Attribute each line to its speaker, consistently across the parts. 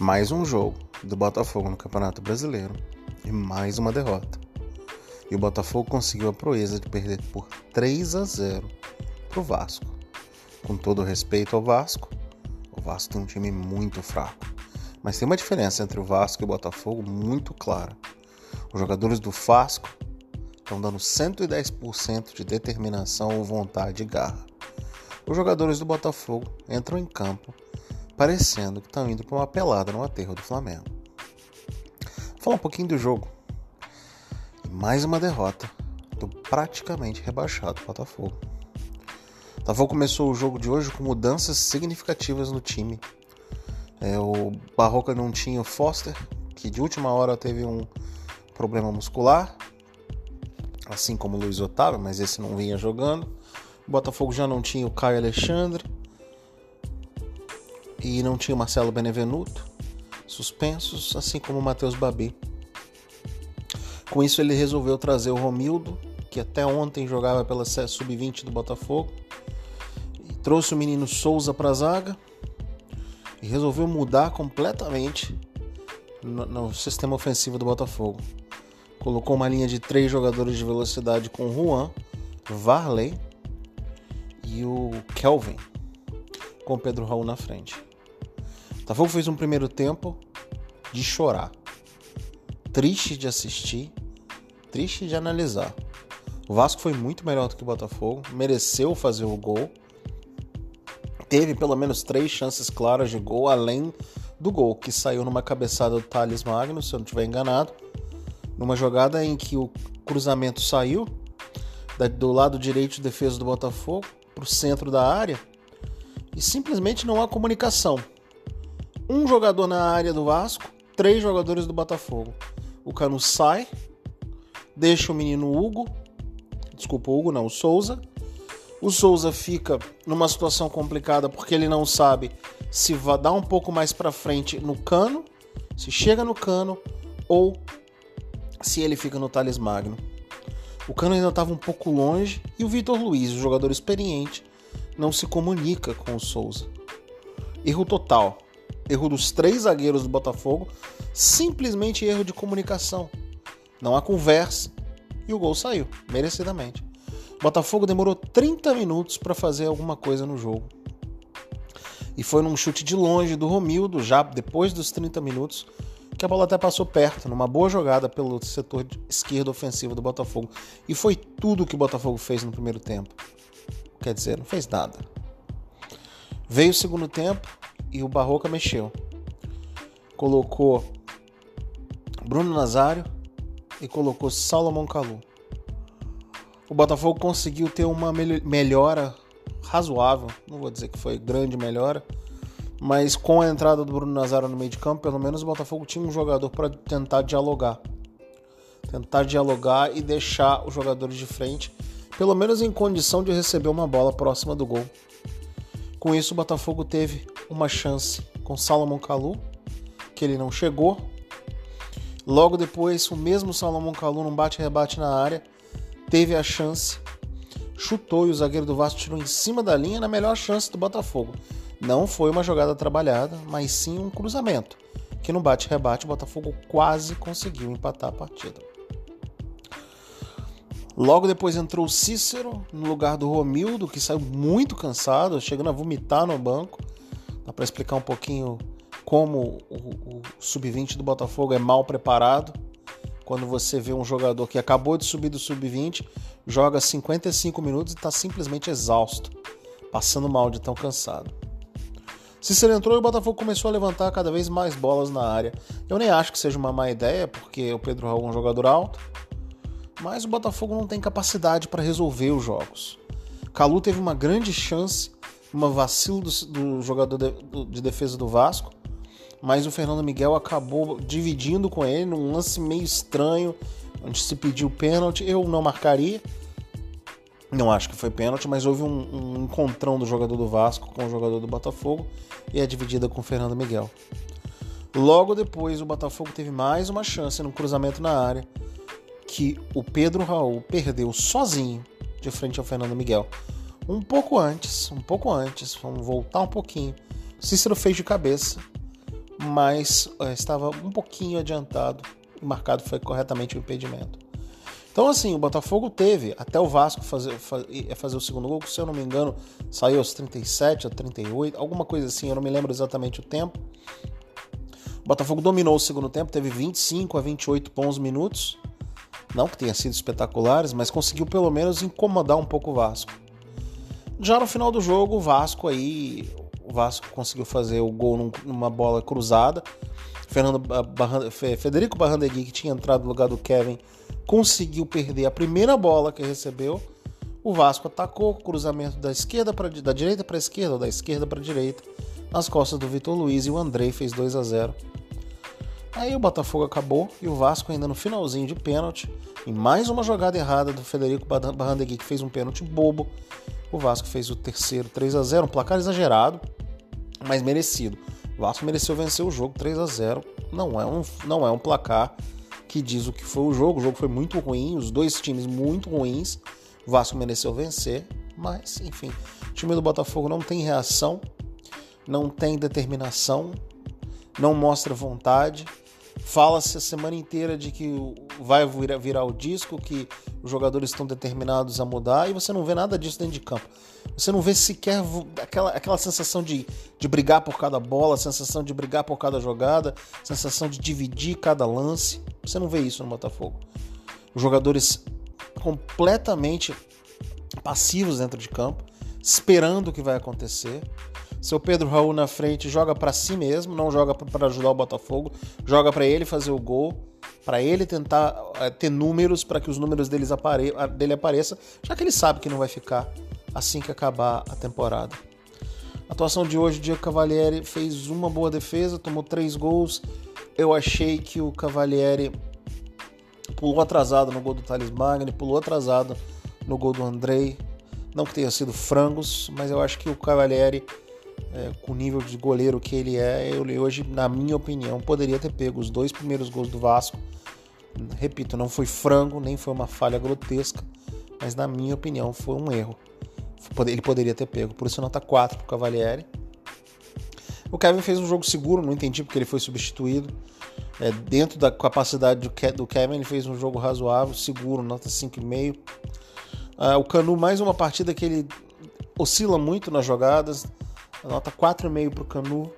Speaker 1: Mais um jogo do Botafogo no Campeonato Brasileiro e mais uma derrota. E o Botafogo conseguiu a proeza de perder por 3 a 0 para o Vasco. Com todo respeito ao Vasco, o Vasco tem um time muito fraco. Mas tem uma diferença entre o Vasco e o Botafogo muito clara. Os jogadores do Vasco estão dando 110% de determinação, vontade e garra. Os jogadores do Botafogo entram em campo parecendo que estão indo para uma pelada no aterro do Flamengo. Falar um pouquinho do jogo. Mais uma derrota do praticamente rebaixado Botafogo. O Botafogo começou o jogo de hoje com mudanças significativas no time. É, o Barroca não tinha o Foster, que de última hora teve um problema muscular, assim como o Luiz Otávio, mas esse não vinha jogando. O Botafogo já não tinha o Caio Alexandre e não tinha Marcelo Benevenuto, suspensos, assim como o Matheus Babi. Com isso, ele resolveu trazer o Romildo, que até ontem jogava pela Sub-20 do Botafogo, e trouxe o menino Souza para a zaga e resolveu mudar completamente no, no, sistema ofensivo do Botafogo. Colocou uma linha de três jogadores de velocidade com o Juan, Varley e o Kelvin, com Pedro Raul na frente. Botafogo fez um primeiro tempo de chorar. Triste de assistir, triste de analisar. O Vasco foi muito melhor do que o Botafogo, mereceu fazer o gol. Teve pelo menos três chances claras de gol, além do gol que saiu numa cabeçada do Thales Magno, se eu não estiver enganado. Numa jogada em que o cruzamento saiu do lado direito de defesa do Botafogo para o centro da área e simplesmente não há comunicação um jogador na área do Vasco, três jogadores do Botafogo. O Cano sai, deixa o menino Hugo, desculpa, Hugo não, o Souza. O Souza fica numa situação complicada porque ele não sabe se vai dar um pouco mais para frente no Cano, se chega no Cano ou se ele fica no Thales Magno. O Cano ainda estava um pouco longe e o Vitor Luiz, o jogador experiente, não se comunica com o Souza. Erro total erro dos três zagueiros do Botafogo, simplesmente erro de comunicação. Não há conversa e o gol saiu, merecidamente. O Botafogo demorou 30 minutos para fazer alguma coisa no jogo. E foi num chute de longe do Romildo, já depois dos 30 minutos, que a bola até passou perto, numa boa jogada pelo setor esquerdo ofensivo do Botafogo. E foi tudo que o Botafogo fez no primeiro tempo. Quer dizer, não fez nada. Veio o segundo tempo, e o Barroca mexeu. Colocou Bruno Nazário e colocou Salomão Calu. O Botafogo conseguiu ter uma melhora razoável, não vou dizer que foi grande melhora, mas com a entrada do Bruno Nazário no meio de campo, pelo menos o Botafogo tinha um jogador para tentar dialogar. Tentar dialogar e deixar os jogadores de frente, pelo menos em condição de receber uma bola próxima do gol. Com isso, o Botafogo teve uma chance com Salomão Kalu, que ele não chegou. Logo depois, o mesmo Salomão Kalu, num bate-rebate na área, teve a chance, chutou e o zagueiro do Vasco tirou em cima da linha na melhor chance do Botafogo. Não foi uma jogada trabalhada, mas sim um cruzamento, que no bate-rebate o Botafogo quase conseguiu empatar a partida. Logo depois entrou o Cícero no lugar do Romildo, que saiu muito cansado, chegando a vomitar no banco. Dá para explicar um pouquinho como o, o sub-20 do Botafogo é mal preparado. Quando você vê um jogador que acabou de subir do sub-20, joga 55 minutos e está simplesmente exausto, passando mal de tão cansado. Cícero entrou e o Botafogo começou a levantar cada vez mais bolas na área. Eu nem acho que seja uma má ideia, porque o Pedro Raul é um jogador alto mas o Botafogo não tem capacidade para resolver os jogos. Calu teve uma grande chance, uma vacilo do, do jogador de, do, de, defesa do Vasco, mas o Fernando Miguel acabou dividindo com ele num lance meio estranho, onde se pediu pênalti. Eu não marcaria, não acho que foi pênalti, mas houve um, um encontrão do jogador do Vasco com o jogador do Botafogo e a dividida com o Fernando Miguel. Logo depois, o Botafogo teve mais uma chance no cruzamento na área que o Pedro Raul perdeu sozinho de frente ao Fernando Miguel. Um pouco antes, um pouco antes, vamos voltar um pouquinho. Cícero fez de cabeça, mas é, estava um pouquinho adiantado e marcado foi corretamente o impedimento. Então, assim, o Botafogo teve até o Vasco fazer, fazer o segundo gol, se eu não me engano, saiu aos 37, a 38, alguma coisa assim, eu não me lembro exatamente o tempo. O Botafogo dominou o segundo tempo, teve 25 a 28 bons minutos. Não que tenha sido espetaculares, mas conseguiu pelo menos incomodar um pouco o Vasco. Já no final do jogo, o Vasco aí, o Vasco conseguiu fazer o gol numa bola cruzada. Fernando Federico Barrandegui, que tinha entrado no lugar do Kevin, conseguiu perder a primeira bola que recebeu. O Vasco atacou, cruzamento da esquerda para da direita para a esquerda, ou da esquerda para a direita, nas costas do Vitor Luiz e o Andrei fez 2 a 0. Aí o Botafogo acabou e o Vasco ainda no finalzinho de pênalti, em mais uma jogada errada do Federico Barrandegui que fez um pênalti bobo. O Vasco fez o terceiro 3 a 0, um placar exagerado, mas merecido. O Vasco mereceu vencer o jogo 3 a 0. Não é um não é um placar que diz o que foi o jogo. O jogo foi muito ruim, os dois times muito ruins. O Vasco mereceu vencer, mas enfim, o time do Botafogo não tem reação, não tem determinação, não mostra vontade. Fala-se a semana inteira de que vai virar, o disco, que os jogadores estão determinados a mudar e você não vê nada disso dentro de campo. Você não vê sequer aquela, aquela sensação de, de brigar por cada bola, sensação de brigar por cada jogada, sensação de dividir cada lance. Você não vê isso no Botafogo. Os jogadores completamente passivos dentro de campo, esperando o que vai acontecer. Seu Pedro Raul na frente joga para si mesmo, não joga para ajudar o Botafogo, joga para ele fazer o gol, para ele tentar uh, ter números para que os números deles apare dele apareçam, já que ele sabe que não vai ficar assim que acabar a temporada. A atuação de hoje, o Diego Cavalieri fez uma boa defesa, tomou três gols. Eu achei que o Cavalieri pulou atrasado no gol do Thales Magni, pulou atrasado no gol do Andrei. Não que tenha sido frangos, mas eu acho que o Cavalieri, é, com o nível de goleiro que ele é, ele hoje, na minha opinião, poderia ter pego os dois primeiros gols do Vasco. Repito, não foi frango, nem foi uma falha grotesca, mas na minha opinião foi um erro ele poderia ter pego. Por isso, nota 4 para o Cavalieri. O Kevin fez um jogo seguro, não entendi porque ele foi substituído. É, dentro da capacidade do Kevin, ele fez um jogo razoável, seguro, nota 5,5. Ah, o Canu, mais uma partida que ele oscila muito nas jogadas, nota 4,5 para o Canu.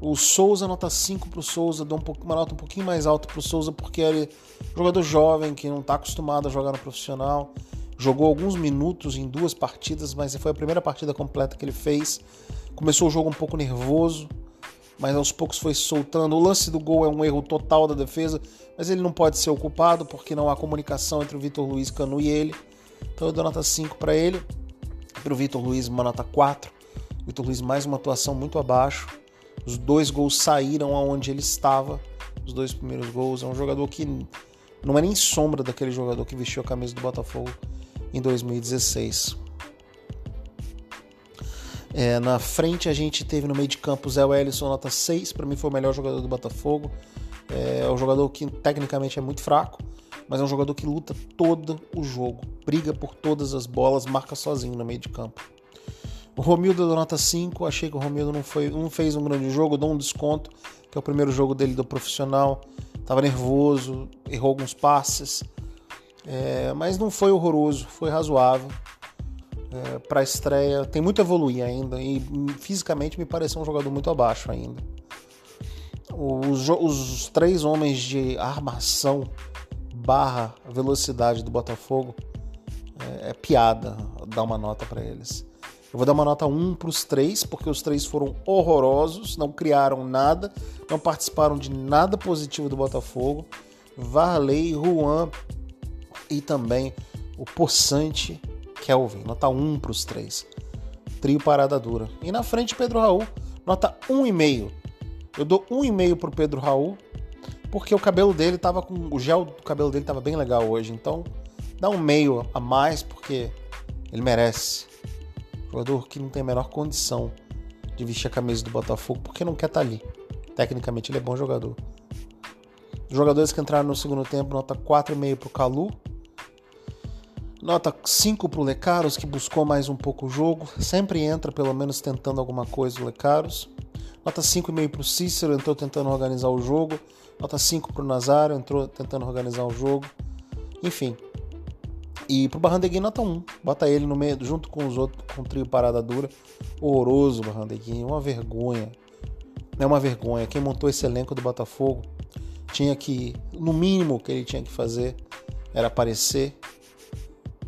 Speaker 1: O Souza, nota 5 para o Souza, dou um pouco, uma nota um pouquinho mais alta para o Souza, porque ele é jogador jovem, que não está acostumado a jogar no profissional jogou alguns minutos em duas partidas, mas foi a primeira partida completa que ele fez. Começou o jogo um pouco nervoso, mas aos poucos foi soltando. O lance do gol é um erro total da defesa, mas ele não pode ser ocupado porque não há comunicação entre o Vitor Luiz Canu e ele. Então eu dou nota 5 para ele. Para o Vitor Luiz, uma nota 4. Vitor Luiz, mais uma atuação muito abaixo. Os dois gols saíram aonde ele estava. Os dois primeiros gols. É um jogador que não é nem sombra daquele jogador que vestiu a camisa do Botafogo em 2016. É, na frente a gente teve no meio de campo Zé Wellison, nota 6, para mim foi o melhor jogador do Botafogo. É, é um jogador que tecnicamente é muito fraco, mas é um jogador que luta todo o jogo, briga por todas as bolas, marca sozinho no meio de campo. O Romildo da nota 5, achei que o Romildo não, foi, não fez um grande jogo, dou um desconto, que é o primeiro jogo dele do profissional. Estava nervoso, errou alguns passes, é, mas não foi horroroso, foi razoável. É, para a estreia, tem muito a evoluir ainda e fisicamente me pareceu um jogador muito abaixo ainda. Os, os três homens de armação barra velocidade do Botafogo é, é piada dar uma nota para eles. Eu vou dar uma nota 1 para os três, porque os três foram horrorosos, não criaram nada, não participaram de nada positivo do Botafogo. Varley, Juan e também o Poçante Kelvin, nota 1 para os três. Trio parada dura. E na frente, Pedro Raul, nota 1,5. Eu dou 1,5 para o Pedro Raul, porque o cabelo dele tava com. O gel do cabelo dele tava bem legal hoje. Então, dá um meio a mais, porque ele merece. Jogador que não tem a menor condição de vestir a camisa do Botafogo, porque não quer estar tá ali. Tecnicamente, ele é bom jogador. Os jogadores que entraram no segundo tempo, nota 4,5 para o Calu, Nota 5 para o Lecaros, que buscou mais um pouco o jogo. Sempre entra, pelo menos, tentando alguma coisa o Lecaros. Nota 5,5 para o Cícero, entrou tentando organizar o jogo. Nota 5 para o Nazário, entrou tentando organizar o jogo. Enfim. E para o Barrandegui, nota 1. Bota ele no meio, junto com os outros, com o trio Parada Dura. Horroroso o Barrandegui, uma vergonha. É uma vergonha. Quem montou esse elenco do Botafogo tinha que, no mínimo que ele tinha que fazer, era aparecer,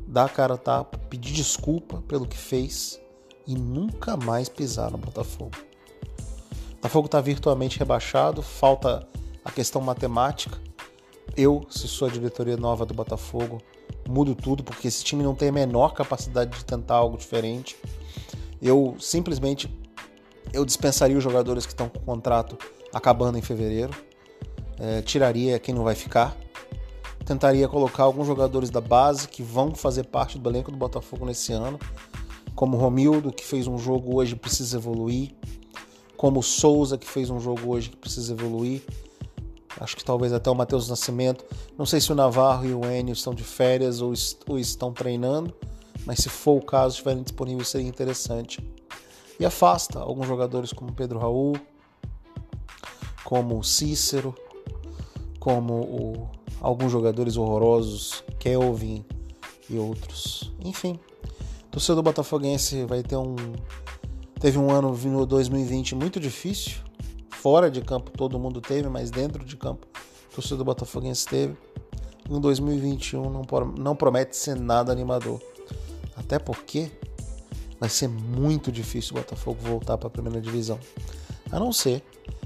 Speaker 1: dar a cara a tapa, pedir desculpa pelo que fez e nunca mais pisar no Botafogo. O Botafogo está virtualmente rebaixado, falta a questão matemática. Eu, se sou a diretoria nova do Botafogo, mudo tudo, porque esse time não tem a menor capacidade de tentar algo diferente. Eu simplesmente eu dispensaria os jogadores que estão com o contrato acabando em fevereiro, é, tiraria quem não vai ficar, tentaria colocar alguns jogadores da base que vão fazer parte do elenco do Botafogo nesse ano, como Romildo, que fez um jogo hoje e precisa evoluir, como Souza, que fez um jogo hoje que precisa evoluir, acho que talvez até o Matheus Nascimento. Não sei se o Navarro e o Enio estão de férias ou, ou estão treinando, mas se for o caso, estiverem disponíveis, seria interessante. E afasta alguns jogadores como Pedro Raul, como o Cícero, como o, alguns jogadores horrorosos, Kelvin e outros. Enfim, torcedor botafoguense vai ter um. Teve um ano no 2020 muito difícil. Fora de campo todo mundo teve, mas dentro de campo o torcedor botafoguense teve. Em 2021 não, não promete ser nada animador. Até porque vai ser muito difícil o Botafogo voltar para a primeira divisão. A não ser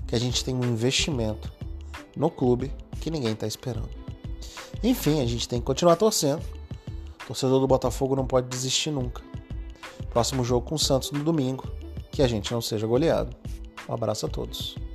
Speaker 1: que a gente tenha um investimento no clube que ninguém está esperando. Enfim, a gente tem que continuar torcendo. Torcedor do Botafogo não pode desistir nunca. Próximo jogo com o Santos no domingo. Que a gente não seja goleado. Um abraço a todos.